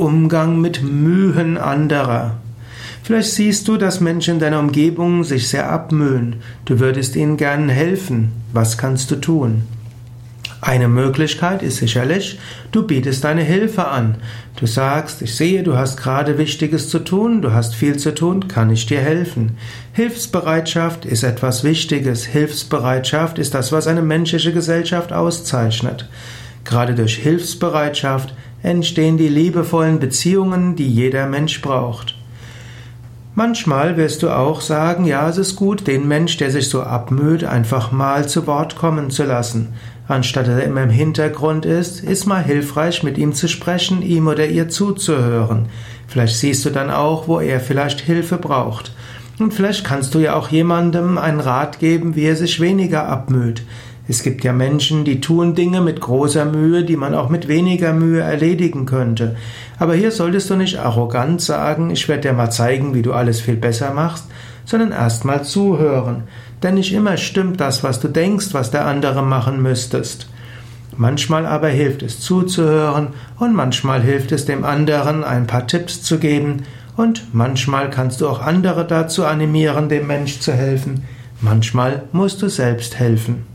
Umgang mit Mühen anderer. Vielleicht siehst du, dass Menschen in deiner Umgebung sich sehr abmühen. Du würdest ihnen gern helfen. Was kannst du tun? Eine Möglichkeit ist sicherlich, du bietest deine Hilfe an. Du sagst, ich sehe, du hast gerade Wichtiges zu tun, du hast viel zu tun, kann ich dir helfen? Hilfsbereitschaft ist etwas Wichtiges. Hilfsbereitschaft ist das, was eine menschliche Gesellschaft auszeichnet. Gerade durch Hilfsbereitschaft entstehen die liebevollen Beziehungen, die jeder Mensch braucht. Manchmal wirst du auch sagen, ja, es ist gut, den Mensch, der sich so abmüht, einfach mal zu Wort kommen zu lassen. Anstatt dass er immer im Hintergrund ist, ist mal hilfreich, mit ihm zu sprechen, ihm oder ihr zuzuhören. Vielleicht siehst du dann auch, wo er vielleicht Hilfe braucht. Und vielleicht kannst du ja auch jemandem einen Rat geben, wie er sich weniger abmüht. Es gibt ja Menschen, die tun Dinge mit großer Mühe, die man auch mit weniger Mühe erledigen könnte. Aber hier solltest du nicht arrogant sagen, ich werde dir mal zeigen, wie du alles viel besser machst, sondern erstmal zuhören. Denn nicht immer stimmt das, was du denkst, was der andere machen müsstest. Manchmal aber hilft es zuzuhören und manchmal hilft es dem anderen ein paar Tipps zu geben und manchmal kannst du auch andere dazu animieren, dem Mensch zu helfen. Manchmal musst du selbst helfen.